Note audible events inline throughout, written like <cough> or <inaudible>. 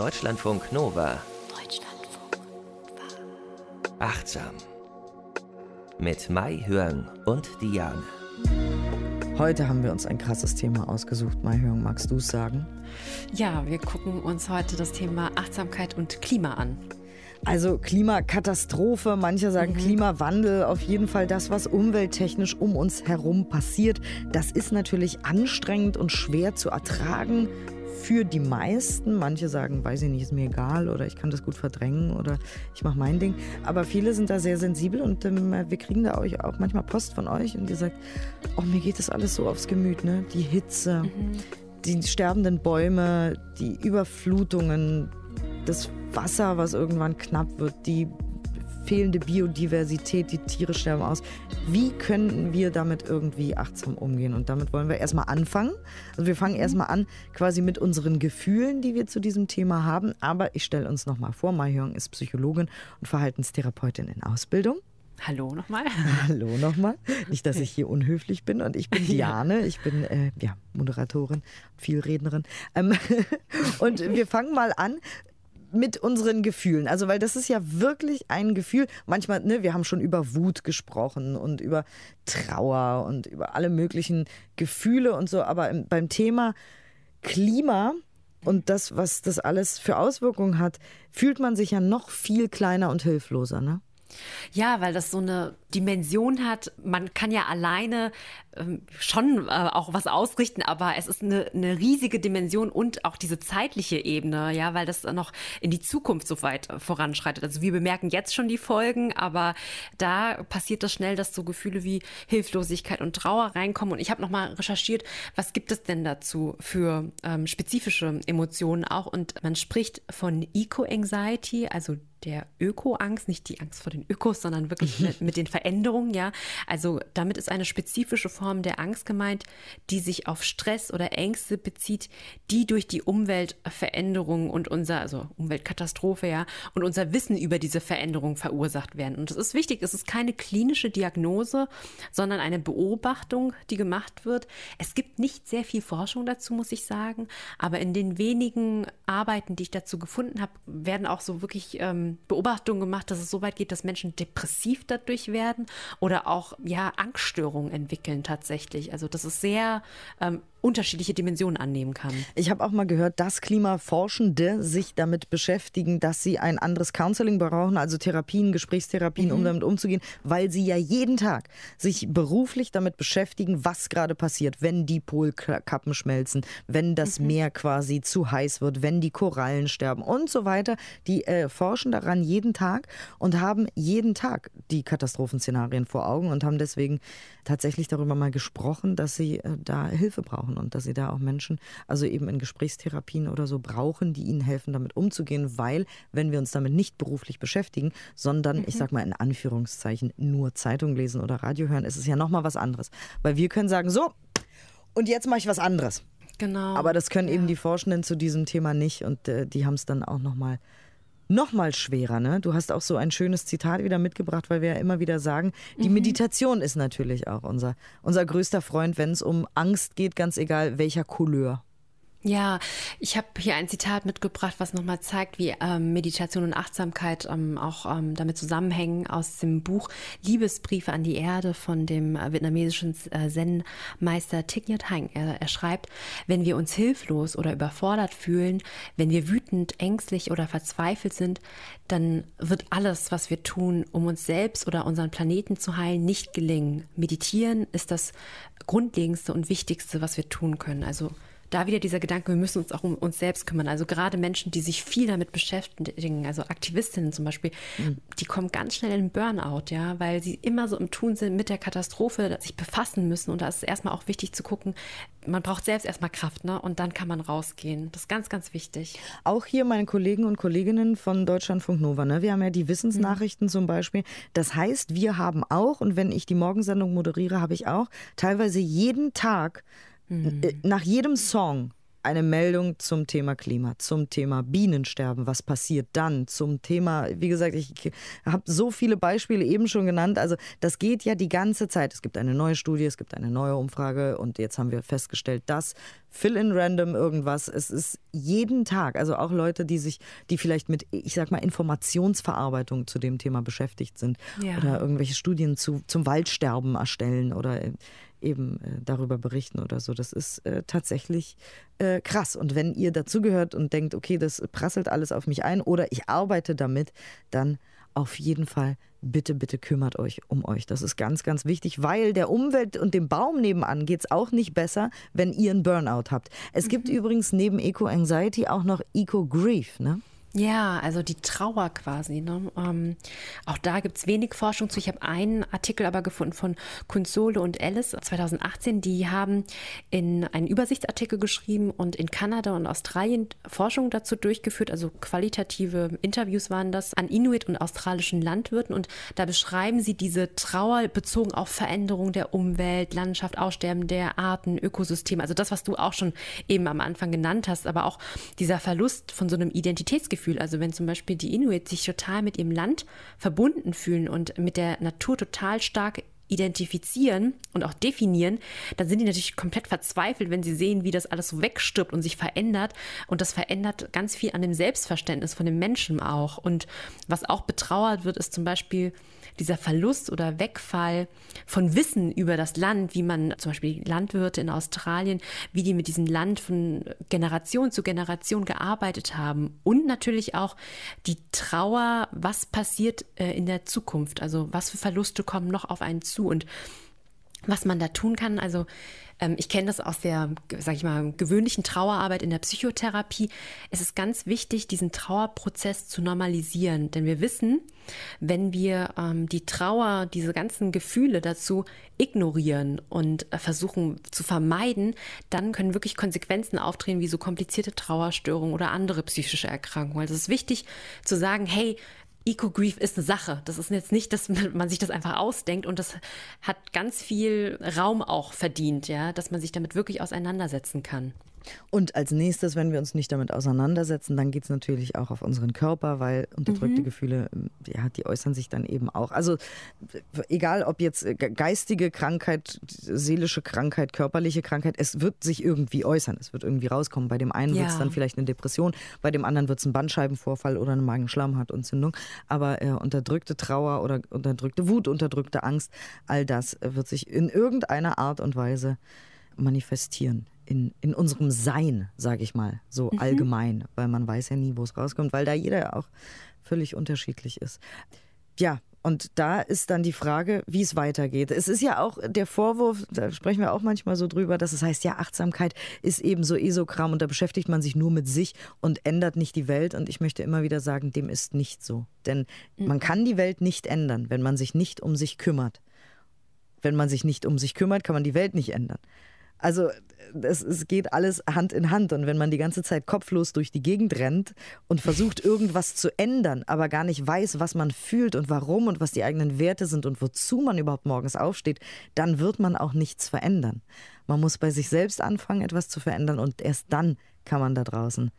Deutschlandfunk Nova. Deutschlandfunk Nova. Achtsam. Mit Mai Hörn und Diane. Heute haben wir uns ein krasses Thema ausgesucht. Mai Hörn, magst du es sagen? Ja, wir gucken uns heute das Thema Achtsamkeit und Klima an. Also Klimakatastrophe, manche sagen mhm. Klimawandel, auf jeden Fall das, was umwelttechnisch um uns herum passiert. Das ist natürlich anstrengend und schwer zu ertragen für die meisten. Manche sagen, weiß ich nicht, ist mir egal oder ich kann das gut verdrängen oder ich mache mein Ding. Aber viele sind da sehr sensibel und ähm, wir kriegen da euch auch manchmal Post von euch und ihr sagt, oh, mir geht das alles so aufs Gemüt, ne? Die Hitze, mhm. die sterbenden Bäume, die Überflutungen, das Wasser, was irgendwann knapp wird, die fehlende Biodiversität, die Tiere sterben aus. Wie können wir damit irgendwie achtsam umgehen? Und damit wollen wir erstmal anfangen. Also wir fangen mhm. erstmal an quasi mit unseren Gefühlen, die wir zu diesem Thema haben. Aber ich stelle uns nochmal vor, Mai Hyung ist Psychologin und Verhaltenstherapeutin in Ausbildung. Hallo nochmal. <laughs> Hallo nochmal. Nicht, dass ich hier unhöflich bin. Und ich bin <laughs> Diane. Ich bin äh, ja, Moderatorin, Vielrednerin. Ähm, <laughs> und wir fangen mal an mit unseren Gefühlen. Also, weil das ist ja wirklich ein Gefühl. Manchmal, ne, wir haben schon über Wut gesprochen und über Trauer und über alle möglichen Gefühle und so. Aber im, beim Thema Klima und das, was das alles für Auswirkungen hat, fühlt man sich ja noch viel kleiner und hilfloser, ne? Ja, weil das so eine Dimension hat. Man kann ja alleine ähm, schon äh, auch was ausrichten, aber es ist eine, eine riesige Dimension und auch diese zeitliche Ebene, ja, weil das noch in die Zukunft so weit äh, voranschreitet. Also wir bemerken jetzt schon die Folgen, aber da passiert das schnell, dass so Gefühle wie Hilflosigkeit und Trauer reinkommen. Und ich habe nochmal recherchiert, was gibt es denn dazu für ähm, spezifische Emotionen auch? Und man spricht von Eco-Anxiety, also der Öko-Angst, nicht die Angst vor den Ökos, sondern wirklich <laughs> mit, mit den Veränderungen, ja. Also damit ist eine spezifische Form der Angst gemeint, die sich auf Stress oder Ängste bezieht, die durch die Umweltveränderung und unser, also Umweltkatastrophe, ja, und unser Wissen über diese Veränderung verursacht werden. Und das ist wichtig, es ist keine klinische Diagnose, sondern eine Beobachtung, die gemacht wird. Es gibt nicht sehr viel Forschung dazu, muss ich sagen, aber in den wenigen Arbeiten, die ich dazu gefunden habe, werden auch so wirklich ähm, Beobachtungen gemacht, dass es so weit geht, dass Menschen depressiv dadurch werden oder auch ja Angststörungen entwickeln tatsächlich. Also das ist sehr ähm, unterschiedliche Dimensionen annehmen kann. Ich habe auch mal gehört, dass Klimaforschende sich damit beschäftigen, dass sie ein anderes Counseling brauchen, also Therapien, Gesprächstherapien, mhm. um damit umzugehen, weil sie ja jeden Tag sich beruflich damit beschäftigen, was gerade passiert, wenn die Polkappen schmelzen, wenn das mhm. Meer quasi zu heiß wird, wenn die Korallen sterben und so weiter. Die äh, forschen daran jeden Tag und haben jeden Tag die Katastrophenszenarien vor Augen und haben deswegen tatsächlich darüber mal gesprochen, dass sie äh, da Hilfe brauchen und dass sie da auch Menschen, also eben in Gesprächstherapien oder so brauchen, die ihnen helfen, damit umzugehen, weil wenn wir uns damit nicht beruflich beschäftigen, sondern mhm. ich sag mal in Anführungszeichen nur Zeitung lesen oder Radio hören, ist es ja nochmal was anderes. Weil wir können sagen, so, und jetzt mache ich was anderes. Genau. Aber das können ja. eben die Forschenden zu diesem Thema nicht und äh, die haben es dann auch nochmal noch mal schwerer. Ne? Du hast auch so ein schönes Zitat wieder mitgebracht, weil wir ja immer wieder sagen, die mhm. Meditation ist natürlich auch unser, unser größter Freund, wenn es um Angst geht, ganz egal welcher Couleur. Ja, ich habe hier ein Zitat mitgebracht, was nochmal zeigt, wie ähm, Meditation und Achtsamkeit ähm, auch ähm, damit zusammenhängen aus dem Buch Liebesbriefe an die Erde von dem äh, vietnamesischen äh, Zen-Meister Thich Nhat Hanh. Er, er schreibt, wenn wir uns hilflos oder überfordert fühlen, wenn wir wütend, ängstlich oder verzweifelt sind, dann wird alles, was wir tun, um uns selbst oder unseren Planeten zu heilen, nicht gelingen. Meditieren ist das Grundlegendste und Wichtigste, was wir tun können. Also da wieder dieser Gedanke, wir müssen uns auch um uns selbst kümmern. Also gerade Menschen, die sich viel damit beschäftigen, also Aktivistinnen zum Beispiel, mhm. die kommen ganz schnell in Burnout, ja, weil sie immer so im Tun sind mit der Katastrophe, sich befassen müssen. Und da ist es erstmal auch wichtig zu gucken, man braucht selbst erstmal Kraft, ne? Und dann kann man rausgehen. Das ist ganz, ganz wichtig. Auch hier meine Kollegen und Kolleginnen von Deutschlandfunk Nova, ne? Wir haben ja die Wissensnachrichten mhm. zum Beispiel. Das heißt, wir haben auch, und wenn ich die Morgensendung moderiere, habe ich auch teilweise jeden Tag Mhm. Nach jedem Song eine Meldung zum Thema Klima, zum Thema Bienensterben. Was passiert dann? Zum Thema, wie gesagt, ich habe so viele Beispiele eben schon genannt. Also das geht ja die ganze Zeit. Es gibt eine neue Studie, es gibt eine neue Umfrage und jetzt haben wir festgestellt, dass fill in random irgendwas. Es ist jeden Tag, also auch Leute, die sich, die vielleicht mit, ich sag mal, Informationsverarbeitung zu dem Thema beschäftigt sind ja. oder irgendwelche Studien zu, zum Waldsterben erstellen oder eben äh, darüber berichten oder so. Das ist äh, tatsächlich äh, krass. Und wenn ihr dazugehört und denkt, okay, das prasselt alles auf mich ein oder ich arbeite damit, dann auf jeden Fall bitte, bitte kümmert euch um euch. Das ist ganz, ganz wichtig, weil der Umwelt und dem Baum nebenan geht es auch nicht besser, wenn ihr einen Burnout habt. Es gibt mhm. übrigens neben Eco-Anxiety auch noch Eco-Grief. Ne? Ja, also die Trauer quasi. Ne? Ähm, auch da gibt es wenig Forschung zu. Ich habe einen Artikel aber gefunden von Console und Alice 2018. Die haben in einen Übersichtsartikel geschrieben und in Kanada und Australien Forschung dazu durchgeführt. Also qualitative Interviews waren das an Inuit und australischen Landwirten. Und da beschreiben sie diese Trauer bezogen auf Veränderung der Umwelt, Landschaft, Aussterben der Arten, Ökosysteme. Also das, was du auch schon eben am Anfang genannt hast, aber auch dieser Verlust von so einem Identitätsgefühl Lebensgefühl. Also wenn zum Beispiel die Inuit sich total mit ihrem Land verbunden fühlen und mit der Natur total stark identifizieren und auch definieren, dann sind die natürlich komplett verzweifelt, wenn sie sehen, wie das alles so wegstirbt und sich verändert. Und das verändert ganz viel an dem Selbstverständnis von dem Menschen auch. Und was auch betrauert wird, ist zum Beispiel dieser Verlust oder Wegfall von Wissen über das Land, wie man zum Beispiel Landwirte in Australien, wie die mit diesem Land von Generation zu Generation gearbeitet haben und natürlich auch die Trauer, was passiert äh, in der Zukunft, also was für Verluste kommen noch auf einen zu? Und was man da tun kann. Also ähm, ich kenne das aus der, sag ich mal, gewöhnlichen Trauerarbeit in der Psychotherapie. Es ist ganz wichtig, diesen Trauerprozess zu normalisieren, denn wir wissen, wenn wir ähm, die Trauer, diese ganzen Gefühle dazu ignorieren und äh, versuchen zu vermeiden, dann können wirklich Konsequenzen auftreten, wie so komplizierte Trauerstörungen oder andere psychische Erkrankungen. Also es ist wichtig zu sagen, hey, Eco-Grief ist eine Sache. Das ist jetzt nicht, dass man sich das einfach ausdenkt und das hat ganz viel Raum auch verdient, ja, dass man sich damit wirklich auseinandersetzen kann. Und als nächstes, wenn wir uns nicht damit auseinandersetzen, dann geht es natürlich auch auf unseren Körper, weil unterdrückte mhm. Gefühle, ja, die äußern sich dann eben auch. Also egal ob jetzt geistige Krankheit, seelische Krankheit, körperliche Krankheit, es wird sich irgendwie äußern, es wird irgendwie rauskommen. Bei dem einen ja. wird es dann vielleicht eine Depression, bei dem anderen wird es ein Bandscheibenvorfall oder eine Magenschleimhautentzündung. Aber äh, unterdrückte Trauer oder unterdrückte Wut, unterdrückte Angst, all das wird sich in irgendeiner Art und Weise manifestieren in, in unserem Sein, sage ich mal, so mhm. allgemein, weil man weiß ja nie, wo es rauskommt, weil da jeder auch völlig unterschiedlich ist. Ja, und da ist dann die Frage, wie es weitergeht. Es ist ja auch der Vorwurf, da sprechen wir auch manchmal so drüber, dass es heißt, ja, Achtsamkeit ist eben so Esokram und da beschäftigt man sich nur mit sich und ändert nicht die Welt. Und ich möchte immer wieder sagen, dem ist nicht so. Denn mhm. man kann die Welt nicht ändern, wenn man sich nicht um sich kümmert. Wenn man sich nicht um sich kümmert, kann man die Welt nicht ändern. Also es, es geht alles Hand in Hand. Und wenn man die ganze Zeit kopflos durch die Gegend rennt und versucht, <laughs> irgendwas zu ändern, aber gar nicht weiß, was man fühlt und warum und was die eigenen Werte sind und wozu man überhaupt morgens aufsteht, dann wird man auch nichts verändern. Man muss bei sich selbst anfangen, etwas zu verändern und erst dann kann man da draußen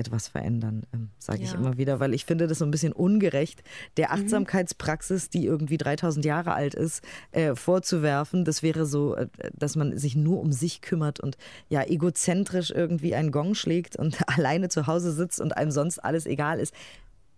etwas verändern, ähm, sage ich immer wieder, weil ich finde das so ein bisschen ungerecht, der mhm. Achtsamkeitspraxis, die irgendwie 3000 Jahre alt ist, äh, vorzuwerfen. Das wäre so, äh, dass man sich nur um sich kümmert und ja egozentrisch irgendwie einen Gong schlägt und <laughs> alleine zu Hause sitzt und einem sonst alles egal ist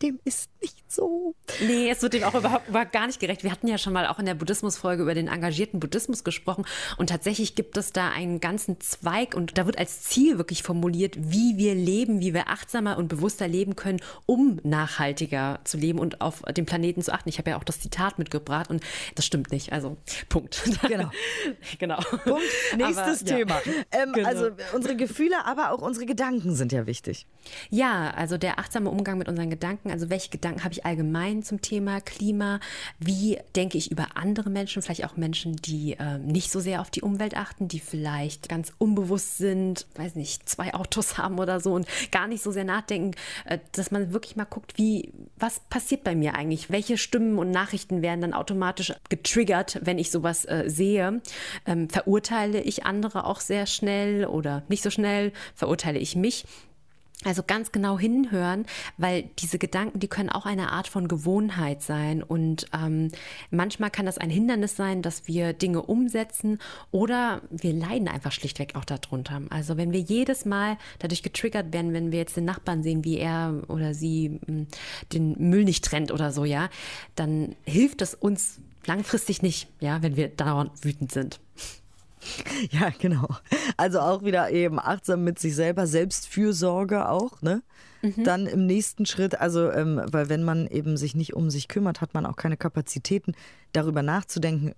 dem ist nicht so. Nee, es wird dem auch überhaupt, überhaupt gar nicht gerecht. Wir hatten ja schon mal auch in der Buddhismus-Folge über den engagierten Buddhismus gesprochen und tatsächlich gibt es da einen ganzen Zweig und da wird als Ziel wirklich formuliert, wie wir leben, wie wir achtsamer und bewusster leben können, um nachhaltiger zu leben und auf den Planeten zu achten. Ich habe ja auch das Zitat mitgebracht und das stimmt nicht. Also Punkt. <laughs> Genau. genau. Punkt. Nächstes aber, Thema. Ja. Ähm, genau. Also unsere Gefühle, aber auch unsere Gedanken sind ja wichtig. Ja, also der achtsame Umgang mit unseren Gedanken Also welche Gedanken habe ich allgemein zum Thema Klima? Wie denke ich über andere Menschen, vielleicht auch Menschen, die äh, nicht so sehr auf die Umwelt achten, die vielleicht ganz unbewusst sind, weiß nicht, zwei Autos <laughs> haben oder so und gar nicht so sehr nachdenken, äh, dass man wirklich mal guckt, wie, was passiert bei mir eigentlich? Welche Stimmen und Nachrichten werden dann automatisch getriggert, wenn ich sowas äh, sehe? Ähm, verurteile ich andere auch sehr schnell oder nicht so schnell? Verurteile ich mich? Also ganz genau hinhören, weil diese Gedanken, die können auch eine Art von Gewohnheit sein. Und ähm, manchmal kann das ein Hindernis sein, dass wir Dinge umsetzen oder wir leiden einfach schlichtweg auch darunter. Also wenn wir jedes Mal dadurch getriggert werden, wenn wir jetzt den Nachbarn sehen, wie er oder sie hm, den Müll nicht trennt oder so, ja, dann hilft das uns langfristig nicht, ja, wenn wir dauernd wütend sind. <laughs> Ja, genau. Also auch wieder eben achtsam mit sich selber, Selbstfürsorge auch, ne? Mhm. Dann im nächsten Schritt, also ähm, weil wenn man eben sich nicht um sich kümmert, hat man auch keine Kapazitäten, darüber nachzudenken,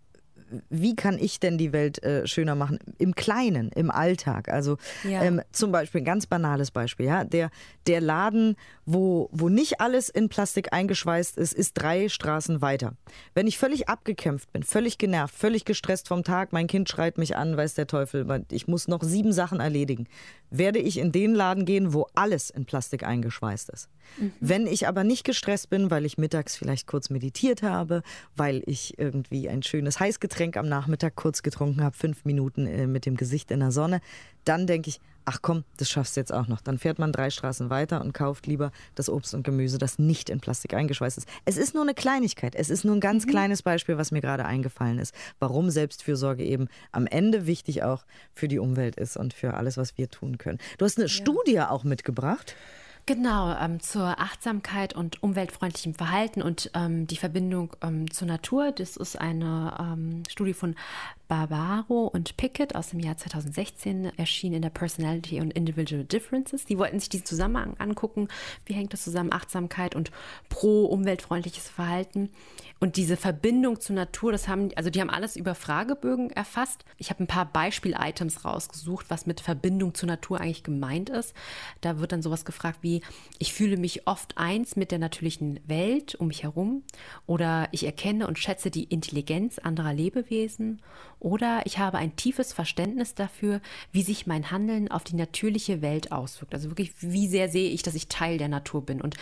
wie kann ich denn die Welt äh, schöner machen? Im Kleinen, im Alltag. Also ja. ähm, zum Beispiel ein ganz banales Beispiel, ja. Der, der Laden, wo, wo nicht alles in Plastik eingeschweißt ist, ist drei Straßen weiter. Wenn ich völlig abgekämpft bin, völlig genervt, völlig gestresst vom Tag, mein Kind schreit mich an, weiß der Teufel, ich muss noch sieben Sachen erledigen, werde ich in den Laden gehen, wo alles in Plastik eingeschweißt ist. Mhm. Wenn ich aber nicht gestresst bin, weil ich mittags vielleicht kurz meditiert habe, weil ich irgendwie ein schönes Heißgetränk am Nachmittag kurz getrunken habe, fünf Minuten äh, mit dem Gesicht in der Sonne, dann denke ich, ach komm, das schaffst du jetzt auch noch. Dann fährt man drei Straßen weiter und kauft lieber das Obst und Gemüse, das nicht in Plastik eingeschweißt ist. Es ist nur eine Kleinigkeit. Es ist nur ein ganz mhm. kleines Beispiel, was mir gerade eingefallen ist, warum Selbstfürsorge eben am Ende wichtig auch für die Umwelt ist und für alles, was wir tun können. Du hast eine ja. Studie auch mitgebracht. Genau, ähm, zur Achtsamkeit und umweltfreundlichem Verhalten und ähm, die Verbindung ähm, zur Natur. Das ist eine ähm, Studie von Barbaro und Pickett aus dem Jahr 2016 erschienen in der Personality und Individual Differences. Die wollten sich diesen Zusammenhang angucken. Wie hängt das zusammen? Achtsamkeit und pro-umweltfreundliches Verhalten. Und diese Verbindung zur Natur, das haben, also die haben alles über Fragebögen erfasst. Ich habe ein paar Beispiel-Items rausgesucht, was mit Verbindung zur Natur eigentlich gemeint ist. Da wird dann sowas gefragt wie, ich fühle mich oft eins mit der natürlichen Welt um mich herum oder ich erkenne und schätze die Intelligenz anderer Lebewesen oder ich habe ein tiefes Verständnis dafür, wie sich mein Handeln auf die natürliche Welt auswirkt. Also wirklich, wie sehr sehe ich, dass ich Teil der Natur bin. Und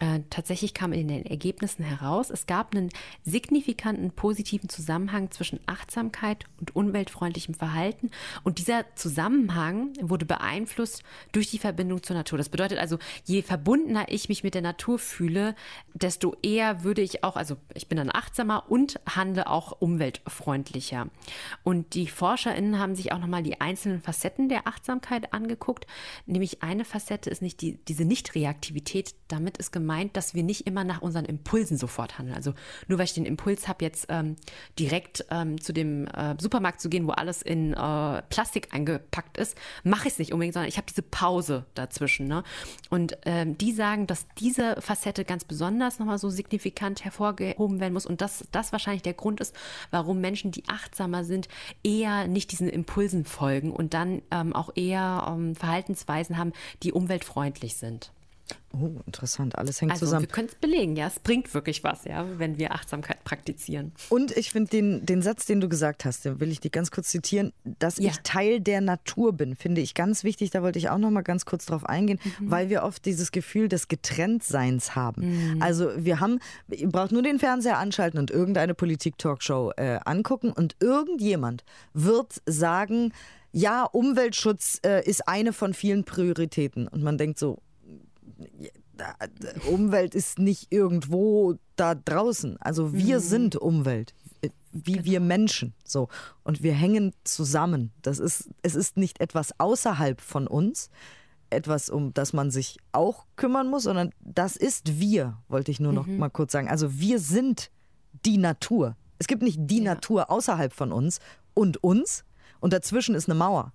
äh, tatsächlich kam in den Ergebnissen heraus, es gab einen signifikanten positiven Zusammenhang zwischen Achtsamkeit und umweltfreundlichem Verhalten. Und dieser Zusammenhang wurde beeinflusst durch die Verbindung zur Natur. Das bedeutet also, je verbundener ich mich mit der Natur fühle, desto eher würde ich auch, also ich bin dann achtsamer und handle auch umweltfreundlicher. Und die ForscherInnen haben sich auch nochmal die einzelnen Facetten der Achtsamkeit angeguckt. Nämlich eine Facette ist nicht die, diese Nichtreaktivität. Damit ist gemeint, gemeint, dass wir nicht immer nach unseren Impulsen sofort handeln. Also nur weil ich den Impuls habe, jetzt ähm, direkt ähm, zu dem äh, Supermarkt zu gehen, wo alles in äh, Plastik eingepackt ist, mache ich es nicht unbedingt, sondern ich habe diese Pause dazwischen. Ne? Und ähm, die sagen, dass diese Facette ganz besonders nochmal so signifikant hervorgehoben werden muss und dass das wahrscheinlich der Grund ist, warum Menschen, die achtsamer sind, eher nicht diesen Impulsen folgen und dann ähm, auch eher ähm, Verhaltensweisen haben, die umweltfreundlich sind. Oh, interessant. Alles hängt also, zusammen. Wir können es belegen, ja. Es bringt wirklich was, ja, wenn wir Achtsamkeit praktizieren. Und ich finde den, den Satz, den du gesagt hast, den will ich dir ganz kurz zitieren, dass ja. ich Teil der Natur bin, finde ich ganz wichtig. Da wollte ich auch noch mal ganz kurz drauf eingehen, mhm. weil wir oft dieses Gefühl des Getrenntseins haben. Mhm. Also wir haben, ihr braucht nur den Fernseher anschalten und irgendeine Politik-Talkshow äh, angucken und irgendjemand wird sagen, ja, Umweltschutz äh, ist eine von vielen Prioritäten. Und man denkt so, Umwelt ist nicht irgendwo da draußen. Also wir mhm. sind Umwelt, wie genau. wir Menschen. So. Und wir hängen zusammen. Das ist, es ist nicht etwas außerhalb von uns, etwas, um das man sich auch kümmern muss, sondern das ist wir, wollte ich nur noch mhm. mal kurz sagen. Also wir sind die Natur. Es gibt nicht die ja. Natur außerhalb von uns und uns und dazwischen ist eine Mauer,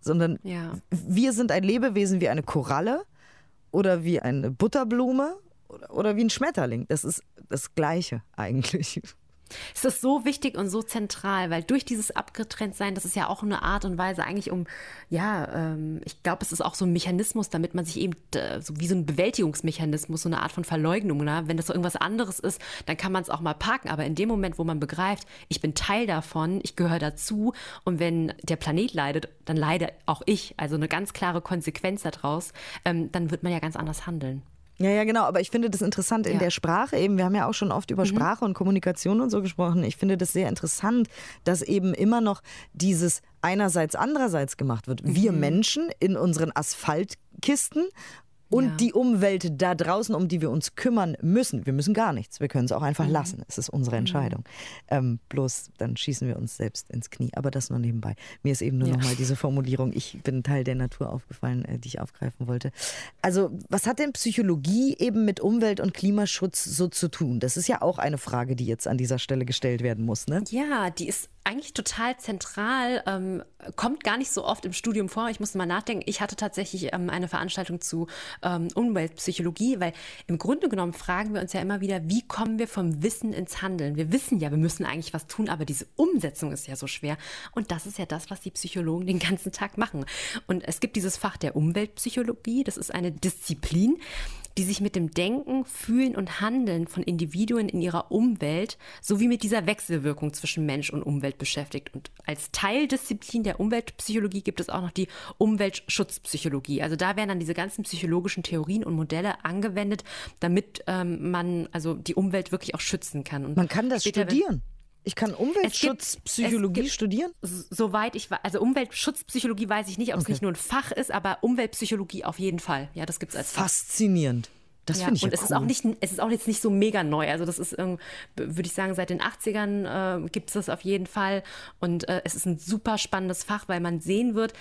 sondern ja. wir sind ein Lebewesen wie eine Koralle oder wie eine Butterblume oder, oder wie ein Schmetterling. Das ist das Gleiche eigentlich. Es ist so wichtig und so zentral, weil durch dieses Abgetrenntsein, das ist ja auch eine Art und Weise eigentlich um, ja, ähm, ich glaube, es ist auch so ein Mechanismus, damit man sich eben, äh, so wie so ein Bewältigungsmechanismus, so eine Art von Verleugnung, ne? wenn das so irgendwas anderes ist, dann kann man es auch mal parken, aber in dem Moment, wo man begreift, ich bin Teil davon, ich gehöre dazu und wenn der Planet leidet, dann leide auch ich, also eine ganz klare Konsequenz daraus, ähm, dann wird man ja ganz anders handeln. Ja, ja, genau. Aber ich finde das interessant in ja. der Sprache eben. Wir haben ja auch schon oft über mhm. Sprache und Kommunikation und so gesprochen. Ich finde das sehr interessant, dass eben immer noch dieses einerseits andererseits gemacht wird. Wir mhm. Menschen in unseren Asphaltkisten und ja. die Umwelt da draußen, um die wir uns kümmern müssen. Wir müssen gar nichts. Wir können es auch einfach mhm. lassen. Es ist unsere mhm. Entscheidung. Mhm. Ähm, bloß dann schießen wir uns selbst ins Knie. Aber das nur nebenbei. Mir ist eben nur ja. nochmal diese Formulierung, ich bin Teil der Natur aufgefallen, äh, die ich aufgreifen wollte. Also, was hat denn Psychologie eben mit Umwelt- und Klimaschutz so zu tun? Das ist ja auch eine Frage, die jetzt an dieser Stelle gestellt werden muss. Ne? Ja, die ist eigentlich total zentral, ähm, kommt gar nicht so oft im Studium vor. Ich musste mal nachdenken. Ich hatte tatsächlich ähm, eine Veranstaltung zu ähm, Umweltpsychologie, weil im Grunde genommen fragen wir uns ja immer wieder, wie kommen wir vom Wissen ins Handeln? Wir wissen ja, wir müssen eigentlich was tun, aber diese Umsetzung ist ja so schwer. Und das ist ja das, was die Psychologen den ganzen Tag machen. Und es gibt dieses Fach der Umweltpsychologie. Das ist eine Disziplin, die sich mit dem Denken, Fühlen und Handeln von Individuen in ihrer Umwelt sowie mit dieser Wechselwirkung zwischen Mensch und Umwelt beschäftigt. Und als Teildisziplin der Umweltpsychologie gibt es auch noch die Umweltschutzpsychologie. Also da werden dann diese ganzen psychologischen Theorien und Modelle angewendet, damit ähm, man also die Umwelt wirklich auch schützen kann. Und man kann das studieren. Ich kann Umweltschutzpsychologie studieren? Soweit ich weiß, also Umweltschutzpsychologie weiß ich nicht, ob okay. es nicht nur ein Fach ist, aber Umweltpsychologie auf jeden Fall. Ja, das gibt es als Fach. Das ja, finde ich Und ja es cool. ist auch nicht, es ist auch jetzt nicht so mega neu. Also das ist, würde ich sagen, seit den 80ern äh, gibt es das auf jeden Fall. Und äh, es ist ein super spannendes Fach, weil man sehen wird,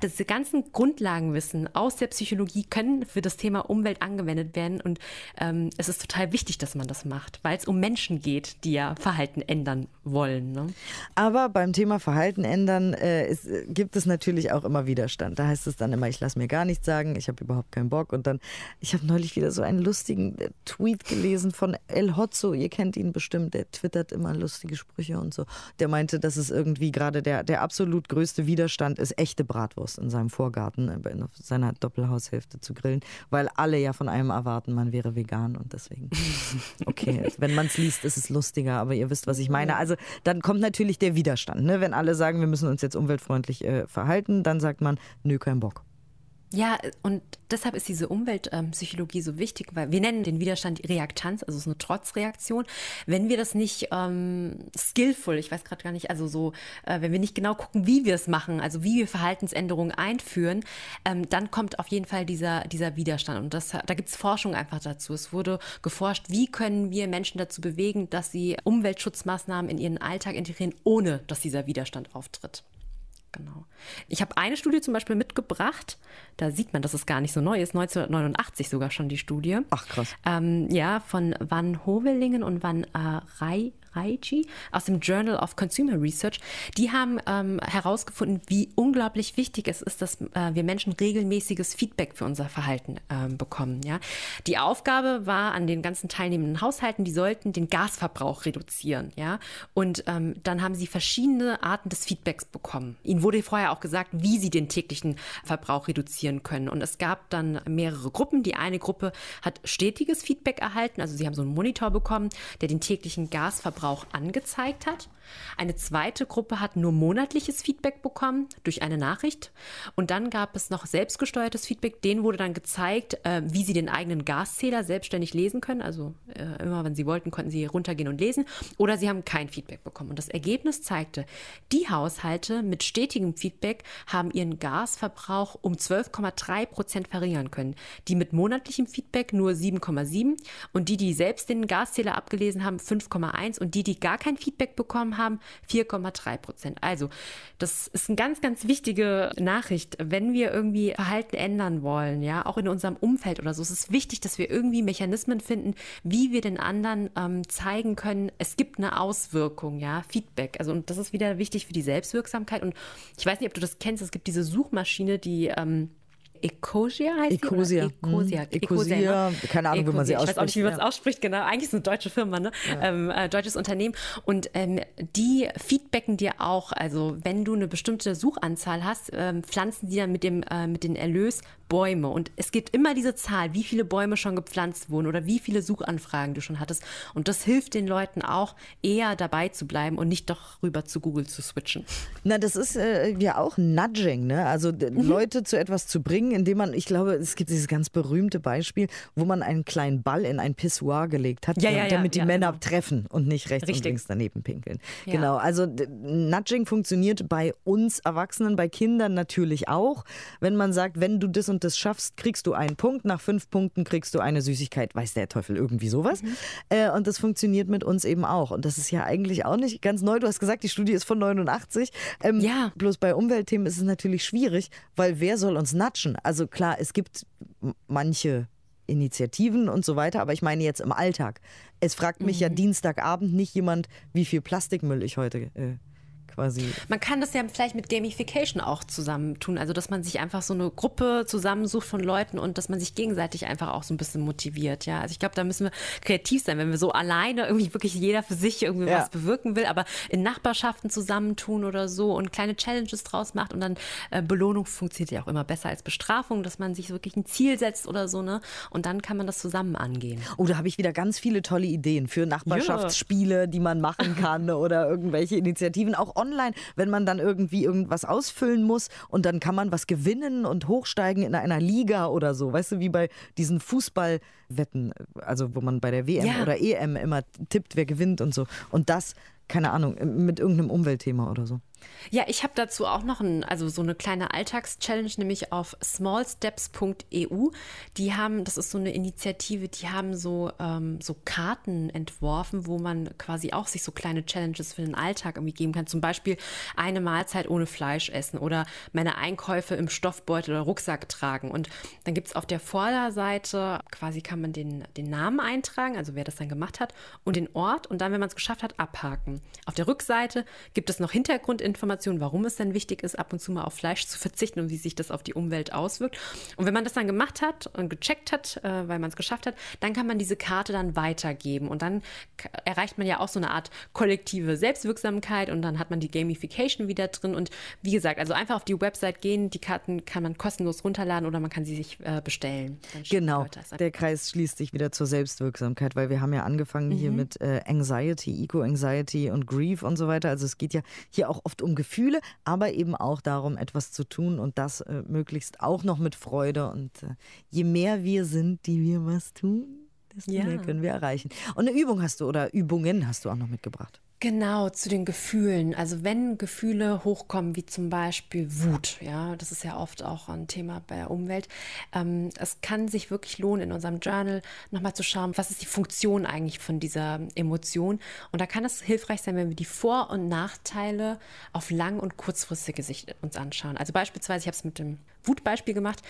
dass diese ganzen Grundlagenwissen aus der Psychologie können für das Thema Umwelt angewendet werden. Und ähm, es ist total wichtig, dass man das macht, weil es um Menschen geht, die ja Verhalten ändern wollen. Ne? Aber beim Thema Verhalten ändern äh, ist, äh, gibt es natürlich auch immer Widerstand. Da heißt es dann immer, ich lasse mir gar nichts sagen, ich habe überhaupt keinen Bock. Und dann, ich habe neulich wieder so ein einen lustigen äh, Tweet gelesen von El Hotzo. Ihr kennt ihn bestimmt, der twittert immer lustige Sprüche und so. Der meinte, dass es irgendwie gerade der, der absolut größte Widerstand ist, echte Bratwurst in seinem Vorgarten, äh, in seiner Doppelhaushälfte zu grillen, weil alle ja von einem erwarten, man wäre vegan und deswegen. <laughs> Okay, wenn man es liest, ist es lustiger, aber ihr wisst, was ich meine. Also dann kommt natürlich der Widerstand. Ne? Wenn alle sagen, wir müssen uns jetzt umweltfreundlich äh, verhalten, dann sagt man, nö, kein Bock. Ja, und deshalb ist diese Umweltpsychologie so wichtig, weil wir nennen den Widerstand Reaktanz, also es ist eine Trotzreaktion. Wenn wir das nicht ähm, skillful, ich weiß gerade gar nicht, also so, äh, wenn wir nicht genau gucken, wie wir es machen, also wie wir Verhaltensänderungen einführen, ähm, dann kommt auf jeden Fall dieser, dieser Widerstand. Und das, da gibt es Forschung einfach dazu. Es wurde geforscht, wie können wir Menschen dazu bewegen, dass sie Umweltschutzmaßnahmen in ihren Alltag integrieren, ohne dass dieser Widerstand auftritt. Genau. Ich habe eine Studie zum Beispiel mitgebracht, da sieht man, dass es gar nicht so neu ist, 1989 sogar schon die Studie. Ach krass. Ähm, ja, von Van Hovelingen und Van äh, Rai, Raiji aus dem Journal of Consumer Research. Die haben ähm, herausgefunden, wie unglaublich wichtig es ist, dass äh, wir Menschen regelmäßiges Feedback für unser Verhalten ähm, bekommen. Ja? Die Aufgabe war an den ganzen teilnehmenden Haushalten, die sollten den Gasverbrauch reduzieren. Ja? Und ähm, dann haben sie verschiedene Arten des Feedbacks bekommen. Ihnen wurde vorher auch gesagt, wie sie den täglichen Verbrauch reduzieren können. Und es gab dann mehrere Gruppen. Die eine Gruppe hat stetiges Feedback erhalten, also sie haben so einen Monitor bekommen, der den täglichen Gasverbrauch angezeigt hat. Eine zweite Gruppe hat nur monatliches Feedback bekommen durch eine Nachricht. Und dann gab es noch selbstgesteuertes Feedback. Denen wurde dann gezeigt, äh, wie sie den eigenen Gaszähler selbstständig lesen können. Also äh, immer, wenn sie wollten, konnten sie runtergehen und lesen. Oder sie haben kein Feedback bekommen. Und das Ergebnis zeigte, die Haushalte mit stetigem Feedback haben ihren Gasverbrauch um 12,3 Prozent verringern können. Die mit monatlichem Feedback nur 7,7 und die, die selbst den Gaszähler abgelesen haben, 5,1 und die, die gar kein Feedback bekommen haben, 4,3 Prozent. Also das ist eine ganz, ganz wichtige Nachricht. Wenn wir irgendwie Verhalten ändern wollen, ja, auch in unserem Umfeld oder so, es ist wichtig, dass wir irgendwie Mechanismen finden, wie wir den anderen ähm, zeigen können, es gibt eine Auswirkung, ja, Feedback. Also und das ist wieder wichtig für die Selbstwirksamkeit. Und ich weiß nicht, ob du das kennst, es gibt diese Suchmaschine, die ähm, Ecosia heißt Ecosia. die? Ecosia. Hm. Ecosia. Keine Ahnung, wie man sie ausspricht. Ich weiß auch nicht, wie man es ja. ausspricht, genau. Eigentlich ist es eine deutsche Firma, ne? Ja. Ähm, äh, deutsches Unternehmen. Und ähm, die feedbacken dir auch, also wenn du eine bestimmte Suchanzahl hast, ähm, pflanzen die dann mit dem äh, mit den Erlös Bäume. Und es gibt immer diese Zahl, wie viele Bäume schon gepflanzt wurden oder wie viele Suchanfragen du schon hattest. Und das hilft den Leuten auch, eher dabei zu bleiben und nicht doch rüber zu Google zu switchen. Na, das ist äh, ja auch Nudging, ne? Also mhm. Leute zu etwas zu bringen, indem man, ich glaube, es gibt dieses ganz berühmte Beispiel, wo man einen kleinen Ball in ein Pissoir gelegt hat, ja, ja, damit ja, die Männer treffen und nicht rechts Richtig. und links daneben pinkeln. Genau, also Nudging funktioniert bei uns Erwachsenen, bei Kindern natürlich auch. Wenn man sagt, wenn du das und das schaffst, kriegst du einen Punkt, nach fünf Punkten kriegst du eine Süßigkeit, weiß der Teufel, irgendwie sowas. Mhm. Äh, und das funktioniert mit uns eben auch. Und das ist ja eigentlich auch nicht ganz neu. Du hast gesagt, die Studie ist von 89. Ähm, ja. Bloß bei Umweltthemen ist es natürlich schwierig, weil wer soll uns natschen? Also klar, es gibt manche Initiativen und so weiter, aber ich meine jetzt im Alltag. Es fragt mich mhm. ja Dienstagabend nicht jemand, wie viel Plastikmüll ich heute äh, quasi. Man kann das ja vielleicht mit Gamification auch zusammentun, also dass man sich einfach so eine Gruppe zusammensucht von Leuten und dass man sich gegenseitig einfach auch so ein bisschen motiviert. Ja, also ich glaube, da müssen wir kreativ sein, wenn wir so alleine irgendwie wirklich jeder für sich irgendwie ja. was bewirken will, aber in Nachbarschaften zusammentun oder so und kleine Challenges draus macht und dann äh, Belohnung funktioniert ja auch immer besser als Bestrafung, dass man sich wirklich ein Ziel setzt oder so, ne? Und dann kann man das zusammen angehen. Oh, da habe ich wieder ganz viele tolle Ideen für Nachbarschaftsspiele, ja. die man machen kann oder irgendwelche Initiativen, auch online, wenn man dann irgendwie irgendwas ausfüllen muss und dann kann man was gewinnen und hochsteigen in einer Liga oder so. Weißt du, wie bei diesen Fußballwetten, also wo man bei der WM ja. oder EM immer tippt, wer gewinnt und so. Und das, keine Ahnung, mit irgendeinem Umweltthema oder so. Ja, ich habe dazu auch noch ein, also so eine kleine Alltagschallenge, nämlich auf smallsteps.eu. Die haben, das ist so eine Initiative, die haben so, ähm, so Karten entworfen, wo man quasi auch sich so kleine Challenges für den Alltag irgendwie geben kann. Zum Beispiel eine Mahlzeit ohne Fleisch essen oder meine Einkäufe im Stoffbeutel oder Rucksack tragen. Und dann gibt es auf der Vorderseite, quasi kann man den, den Namen eintragen, also wer das dann gemacht hat, und den Ort und dann, wenn man es geschafft hat, abhaken. Auf der Rückseite gibt es noch Hintergrundinformationen Informationen, warum es denn wichtig ist, ab und zu mal auf Fleisch zu verzichten und wie sich das auf die Umwelt auswirkt. Und wenn man das dann gemacht hat und gecheckt hat, äh, weil man es geschafft hat, dann kann man diese Karte dann weitergeben. Und dann erreicht man ja auch so eine Art kollektive Selbstwirksamkeit und dann hat man die Gamification wieder drin. Und wie gesagt, also einfach auf die Website gehen, die Karten kann man kostenlos runterladen oder man kann sie sich äh, bestellen. Genau, der Kreis schließt sich wieder zur Selbstwirksamkeit, weil wir haben ja angefangen mhm. hier mit äh, Anxiety, Eco-Anxiety und Grief und so weiter. Also es geht ja hier auch oft um Gefühle, aber eben auch darum, etwas zu tun und das äh, möglichst auch noch mit Freude. Und äh, je mehr wir sind, die wir was tun, desto ja. mehr können wir erreichen. Und eine Übung hast du oder Übungen hast du auch noch mitgebracht. Genau, zu den Gefühlen. Also wenn Gefühle hochkommen, wie zum Beispiel Wut, ja, das ist ja oft auch ein Thema bei der Umwelt. Ähm, es kann sich wirklich lohnen, in unserem Journal nochmal zu schauen, was ist die Funktion eigentlich von dieser Emotion. Und da kann es hilfreich sein, wenn wir die Vor- und Nachteile auf lang- und kurzfristige Sicht uns anschauen. Also beispielsweise, ich habe es mit dem Wutbeispiel gemacht.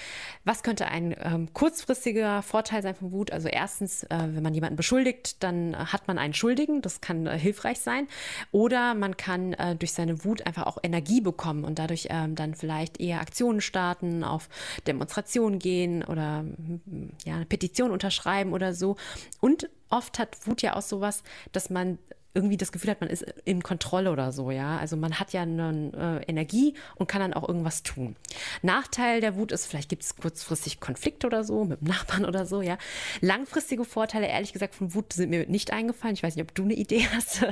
Was könnte ein ähm, kurzfristiger Vorteil sein von Wut? Also erstens, äh, wenn man jemanden beschuldigt, dann hat man einen Schuldigen. Das kann äh, hilfreich sein. Oder man kann äh, durch seine Wut einfach auch Energie bekommen und dadurch ähm, dann vielleicht eher Aktionen starten, auf Demonstrationen gehen oder ja, eine Petition unterschreiben oder so. Und oft hat Wut ja auch sowas, dass man irgendwie das Gefühl hat, man ist in Kontrolle oder so, ja. Also man hat ja eine äh, Energie und kann dann auch irgendwas tun. Nachteil der Wut ist, vielleicht gibt es kurzfristig Konflikt oder so mit dem Nachbarn <laughs> oder so, ja. Langfristige Vorteile, ehrlich gesagt, von Wut sind mir nicht eingefallen. Ich weiß nicht, ob du eine Idee <laughs> hast,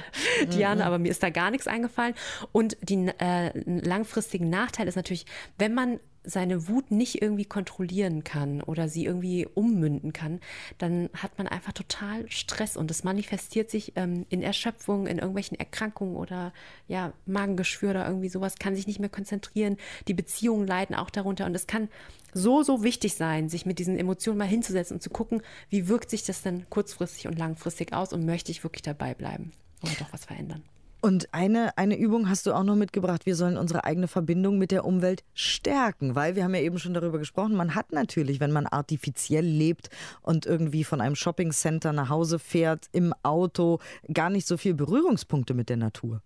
Diana, mhm. aber mir ist da gar nichts eingefallen. Und die äh, langfristigen Nachteil ist natürlich, wenn man seine Wut nicht irgendwie kontrollieren kann oder sie irgendwie ummünden kann, dann hat man einfach total Stress und das manifestiert sich ähm, in Erschöpfung, in irgendwelchen Erkrankungen oder ja, Magengeschwür oder irgendwie sowas, kann sich nicht mehr konzentrieren. Die Beziehungen leiden auch darunter und es kann so, so wichtig sein, sich mit diesen Emotionen mal hinzusetzen und zu gucken, wie wirkt sich das denn kurzfristig und langfristig aus und möchte ich wirklich dabei bleiben oder doch was verändern. Und eine, eine Übung hast du auch noch mitgebracht. Wir sollen unsere eigene Verbindung mit der Umwelt stärken, weil wir haben ja eben schon darüber gesprochen. Man hat natürlich, wenn man artifiziell lebt und irgendwie von einem Shoppingcenter nach Hause fährt, im Auto, gar nicht so viel Berührungspunkte mit der Natur.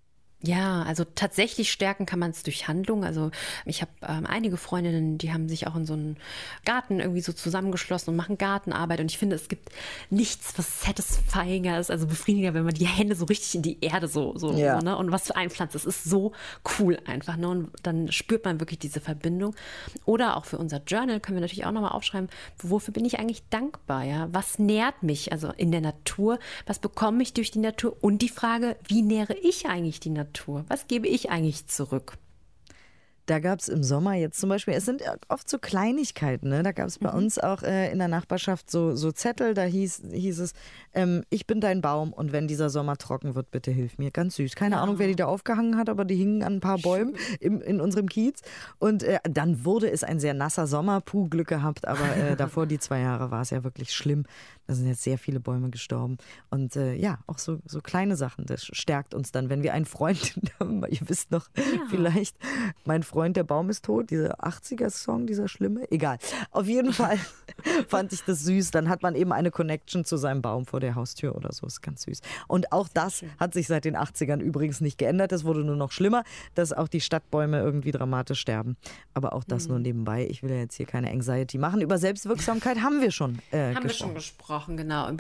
Ja, also tatsächlich stärken kann man es durch Handlung. Also ich habe ähm, einige Freundinnen, die haben sich auch in so einen Garten irgendwie so zusammengeschlossen und machen Gartenarbeit. Und ich finde, es gibt nichts, was satisfyinger ist, also befriedigender, wenn man die Hände so richtig in die Erde so, so, Ja. so ne? und was einpflanzt. Es ist so cool einfach. Ne? Und dann spürt man wirklich diese Verbindung. Oder auch für unser Journal können wir natürlich auch nochmal aufschreiben, wofür bin ich eigentlich dankbar? Ja? Was nährt mich also in der Natur? Was bekomme ich durch die Natur? Und die Frage, wie nähere ich eigentlich die Natur? Was gebe ich eigentlich zurück? Da gab es im Sommer jetzt zum Beispiel, es sind oft so Kleinigkeiten, ne? da gab es bei uns auch äh, in der Nachbarschaft so, so Zettel, da hieß, hieß es, ähm, ich bin dein Baum und wenn dieser Sommer trocken wird, bitte hilf mir. Ganz süß. Keine Ahnung, wer die da aufgehangen hat, aber die hingen an ein paar Bäumen im, in unserem Kiez. Und äh, dann wurde es ein sehr nasser Sommer, puh, Glück gehabt, aber äh, davor die zwei Jahre war es ja wirklich schlimm. Da sind jetzt sehr viele Bäume gestorben. Und äh, ja, auch so, so kleine Sachen, das stärkt uns dann, wenn wir einen Freund <laughs> haben, ihr wisst noch vielleicht, mein Freund, der Baum ist tot, dieser 80er-Song, dieser schlimme, egal. Auf jeden <laughs> Fall fand ich das süß. Dann hat man eben eine Connection zu seinem Baum vor der Haustür oder so, ist ganz süß. Und auch das hat sich seit den 80ern übrigens nicht geändert. Es wurde nur noch schlimmer, dass auch die Stadtbäume irgendwie dramatisch sterben. Aber auch das nur nebenbei. Ich will ja jetzt hier keine Anxiety machen. Über Selbstwirksamkeit haben wir schon äh, Haben wir schon gesprochen. Gesprochen, genau.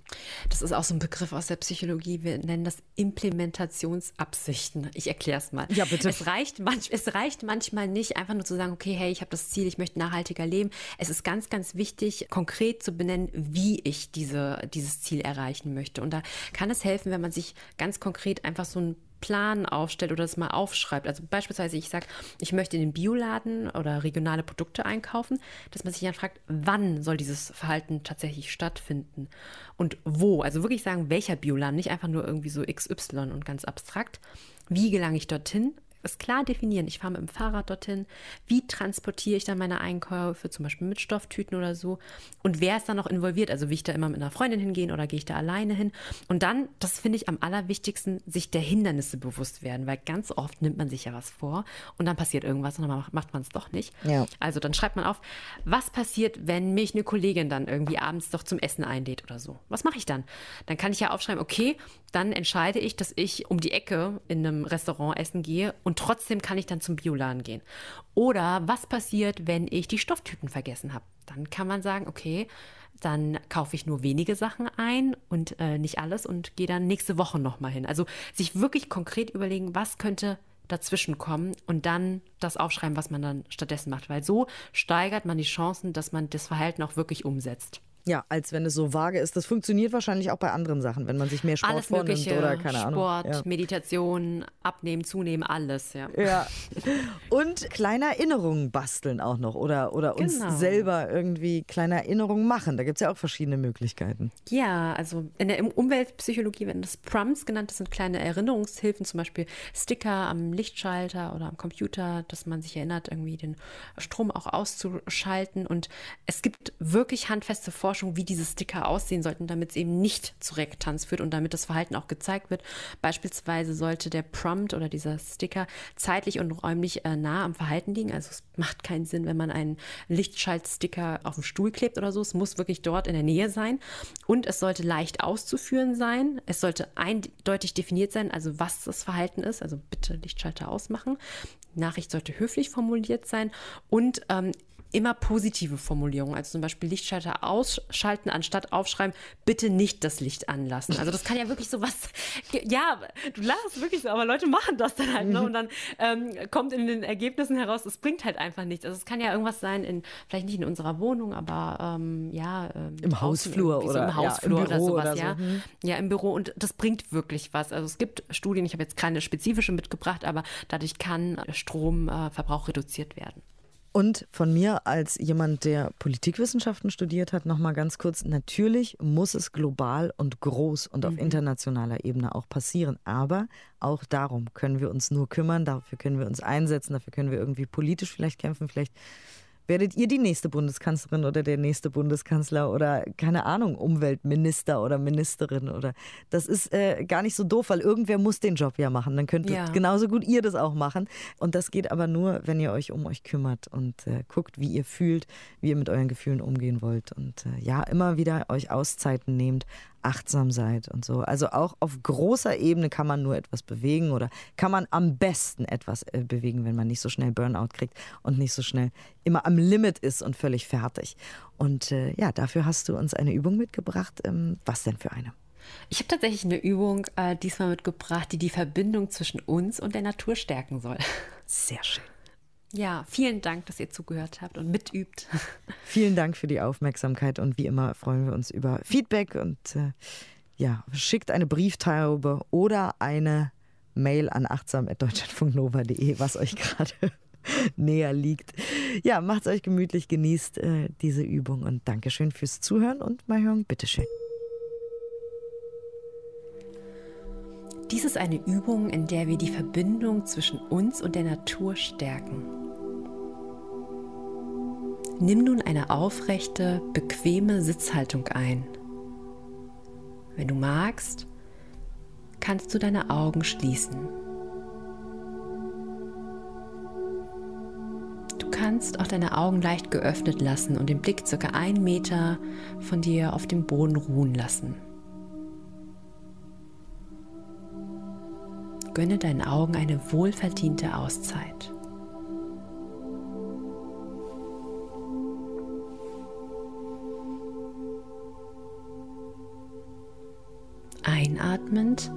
Das ist auch so ein Begriff aus der Psychologie. Wir nennen das Implementationsabsichten. Ich erkläre es mal. Ja, bitte. Es reicht, manch, es reicht manchmal nicht, einfach nur zu sagen, okay, hey, ich habe das Ziel, ich möchte nachhaltiger leben. Es ist ganz, ganz wichtig, konkret zu benennen, wie ich diese, dieses Ziel erreichen möchte. Und da kann es helfen, wenn man sich ganz konkret einfach so ein Plan aufstellt oder das mal aufschreibt. Also beispielsweise, ich sage, ich möchte in den Bioladen oder regionale Produkte einkaufen, dass man sich dann fragt, wann soll dieses Verhalten tatsächlich stattfinden und wo. Also wirklich sagen, welcher Bioladen, nicht einfach nur irgendwie so XY und ganz abstrakt. Wie gelange ich dorthin? Es klar definieren. Ich fahre mit dem Fahrrad dorthin. Wie transportiere ich dann meine Einkäufe, zum Beispiel mit Stofftüten oder so? Und wer ist da noch involviert? Also will ich da immer mit einer Freundin hingehen oder gehe ich da alleine hin? Und dann, das finde ich am allerwichtigsten, sich der Hindernisse bewusst werden, weil ganz oft nimmt man sich ja was vor und dann passiert irgendwas und dann macht man es doch nicht. Ja. Also dann schreibt man auf, was passiert, wenn mich eine Kollegin dann irgendwie abends doch zum Essen einlädt oder so? Was mache ich dann? Dann kann ich ja aufschreiben, okay, dann entscheide ich, dass ich um die Ecke in einem Restaurant essen gehe und trotzdem kann ich dann zum Bioladen gehen. Oder was passiert, wenn ich die Stofftüten vergessen habe? Dann kann man sagen, okay, dann kaufe ich nur wenige Sachen ein und äh, nicht alles und gehe dann nächste Woche nochmal hin. Also sich wirklich konkret überlegen, was könnte dazwischen kommen und dann das aufschreiben, was man dann stattdessen macht. Weil so steigert man die Chancen, dass man das Verhalten auch wirklich umsetzt. Ja, als wenn es so vage ist. Das funktioniert wahrscheinlich auch bei anderen Sachen, wenn man sich mehr Sport alles vornimmt Mögliche, oder keine Ahnung. Sport, Ja. Meditation, Abnehmen, Zunehmen, alles, ja. Ja. Und kleine Erinnerungen basteln auch noch oder, oder uns Genau. selber irgendwie kleine Erinnerungen machen. Da gibt es ja auch verschiedene Möglichkeiten. Ja, also in der Umweltpsychologie werden das Prompts genannt. Das sind kleine Erinnerungshilfen, zum Beispiel Sticker am Lichtschalter oder am Computer, dass man sich erinnert, irgendwie den Strom auch auszuschalten. Und es gibt wirklich handfeste Forschung, wie diese Sticker aussehen sollten, damit es eben nicht zu Reaktanz führt und damit das Verhalten auch gezeigt wird. Beispielsweise sollte der Prompt oder dieser Sticker zeitlich und räumlich äh, nah am Verhalten liegen. Also es macht keinen Sinn, wenn man einen Lichtschaltsticker auf dem Stuhl klebt oder so. Es muss wirklich dort in der Nähe sein. Und es sollte leicht auszuführen sein. Es sollte eindeutig definiert sein, also was das Verhalten ist. Also bitte Lichtschalter ausmachen. Nachricht sollte höflich formuliert sein und ähm, immer positive Formulierungen, also zum Beispiel Lichtschalter ausschalten, anstatt aufschreiben, bitte nicht das Licht anlassen. Also das kann ja wirklich so was, ja, du lachst wirklich so, aber Leute machen das dann halt, ne? Und dann ähm, kommt in den Ergebnissen heraus, es bringt halt einfach nichts. Also es kann ja irgendwas sein, in, vielleicht nicht in unserer Wohnung, aber ähm, ja. Ähm, Im Hausflur so oder- im ja, im Hausflur oder sowas, oder so. ja. Hm. Ja, im Büro und das bringt wirklich was. Also es gibt Studien, ich habe jetzt keine spezifische mitgebracht, aber dadurch kann Stromverbrauch reduziert werden. Und von mir als jemand, der Politikwissenschaften studiert hat, nochmal ganz kurz, natürlich muss es global und groß und auf internationaler Ebene auch passieren. Aber auch darum können wir uns nur kümmern, dafür können wir uns einsetzen, dafür können wir irgendwie politisch vielleicht kämpfen, vielleicht werdet ihr die nächste Bundeskanzlerin oder der nächste Bundeskanzler oder keine Ahnung, Umweltminister oder Ministerin oder das ist äh, gar nicht so doof, weil irgendwer muss den Job ja machen. Dann könnt Ja. genauso gut ihr das auch machen. Und das geht aber nur, wenn ihr euch um euch kümmert und äh, guckt, wie ihr fühlt, wie ihr mit euren Gefühlen umgehen wollt und äh, ja, immer wieder euch Auszeiten nehmt, achtsam seid und so. Also auch auf großer Ebene kann man nur etwas bewegen oder kann man am besten etwas äh, bewegen, wenn man nicht so schnell Burnout kriegt und nicht so schnell immer am Limit ist und völlig fertig. Und äh, ja, dafür hast du uns eine Übung mitgebracht. Ähm, was denn für eine? Ich habe tatsächlich eine Übung äh, diesmal mitgebracht, die die Verbindung zwischen uns und der Natur stärken soll. Sehr schön. Ja, vielen Dank, dass ihr zugehört habt und mitübt. <laughs> Vielen Dank für die Aufmerksamkeit und wie immer freuen wir uns über Feedback und äh, ja, schickt eine Brieftaube oder eine Mail an achtsam.deutschlandfunknova.de, was euch <laughs> gerade näher liegt. Ja, macht's euch gemütlich, genießt äh, diese Übung und Dankeschön fürs Zuhören und mal hören, bitteschön. Dies ist eine Übung, in der wir die Verbindung zwischen uns und der Natur stärken. Nimm nun eine aufrechte, bequeme Sitzhaltung ein. Wenn du magst, kannst du deine Augen schließen. Du kannst auch deine Augen leicht geöffnet lassen und den Blick circa einen Meter von dir auf dem Boden ruhen lassen. Gönne deinen Augen eine wohlverdiente Auszeit. Einatmend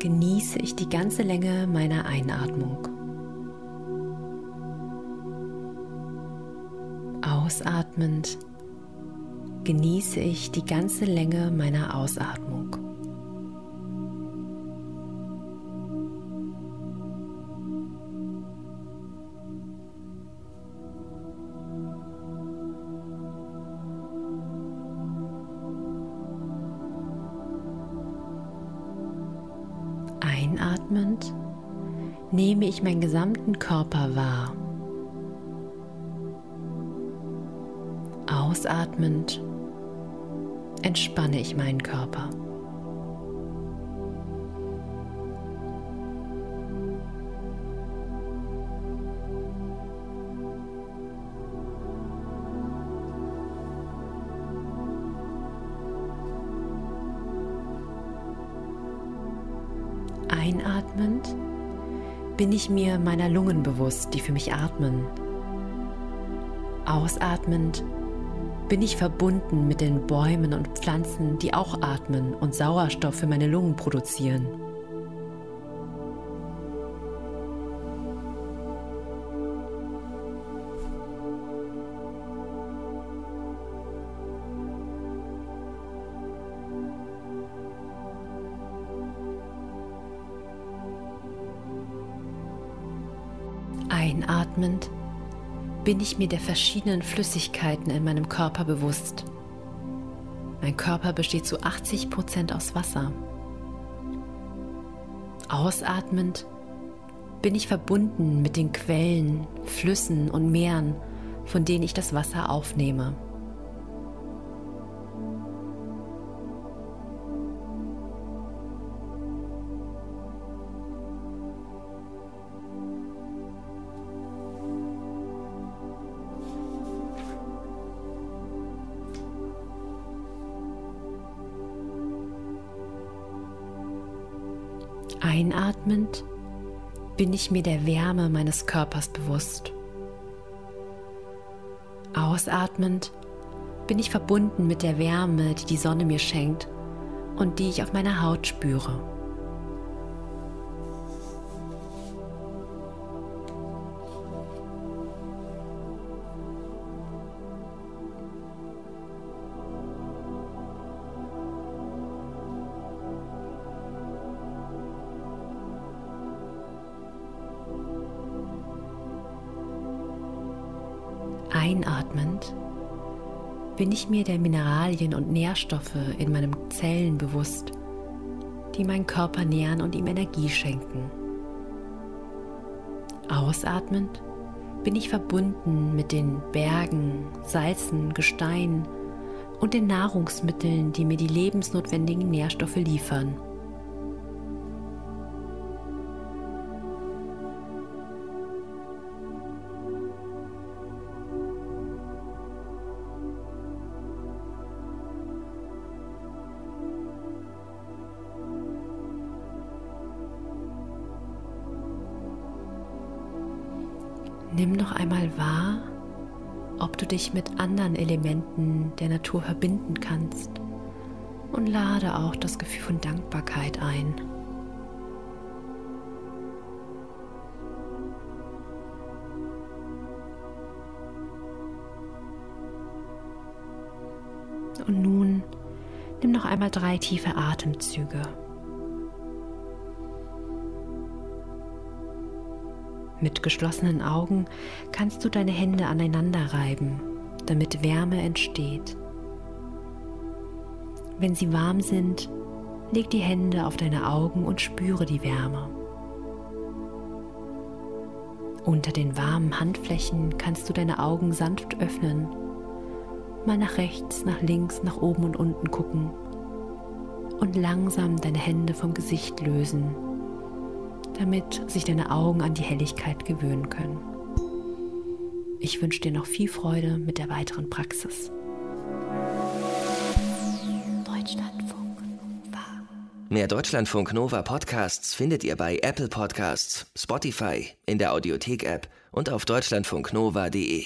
genieße ich die ganze Länge meiner Einatmung. Ausatmend genieße ich die ganze Länge meiner Ausatmung. Einatmend nehme ich meinen gesamten Körper wahr. Ausatmend entspanne ich meinen Körper. Bin ich mir meiner Lungen bewusst, die für mich atmen. Ausatmend bin ich verbunden mit den Bäumen und Pflanzen, die auch atmen und Sauerstoff für meine Lungen produzieren. Einatmend bin ich mir der verschiedenen Flüssigkeiten in meinem Körper bewusst. Mein Körper besteht zu 80 Prozent aus Wasser. Ausatmend bin ich verbunden mit den Quellen, Flüssen und Meeren, von denen ich das Wasser aufnehme. Einatmend bin ich mir der Wärme meines Körpers bewusst. Ausatmend bin ich verbunden mit der Wärme, die die Sonne mir schenkt und die ich auf meiner Haut spüre. Einatmend bin ich mir der Mineralien und Nährstoffe in meinen Zellen bewusst, die meinen Körper nähren und ihm Energie schenken. Ausatmend bin ich verbunden mit den Bergen, Salzen, Gesteinen und den Nahrungsmitteln, die mir die lebensnotwendigen Nährstoffe liefern. Dich mit anderen Elementen der Natur verbinden kannst und lade auch das Gefühl von Dankbarkeit ein. Und nun nimm noch einmal drei tiefe Atemzüge. Mit geschlossenen Augen kannst du deine Hände aneinander reiben, damit Wärme entsteht. Wenn sie warm sind, leg die Hände auf deine Augen und spüre die Wärme. Unter den warmen Handflächen kannst du deine Augen sanft öffnen, mal nach rechts, nach links, nach oben und unten gucken und langsam deine Hände vom Gesicht lösen damit sich deine Augen an die Helligkeit gewöhnen können. Ich wünsche dir noch viel Freude mit der weiteren Praxis. Deutschlandfunk Nova. Mehr Deutschlandfunk Nova Podcasts findet ihr bei Apple Podcasts, Spotify, in der Audiothek-App und auf deutschlandfunknova.de.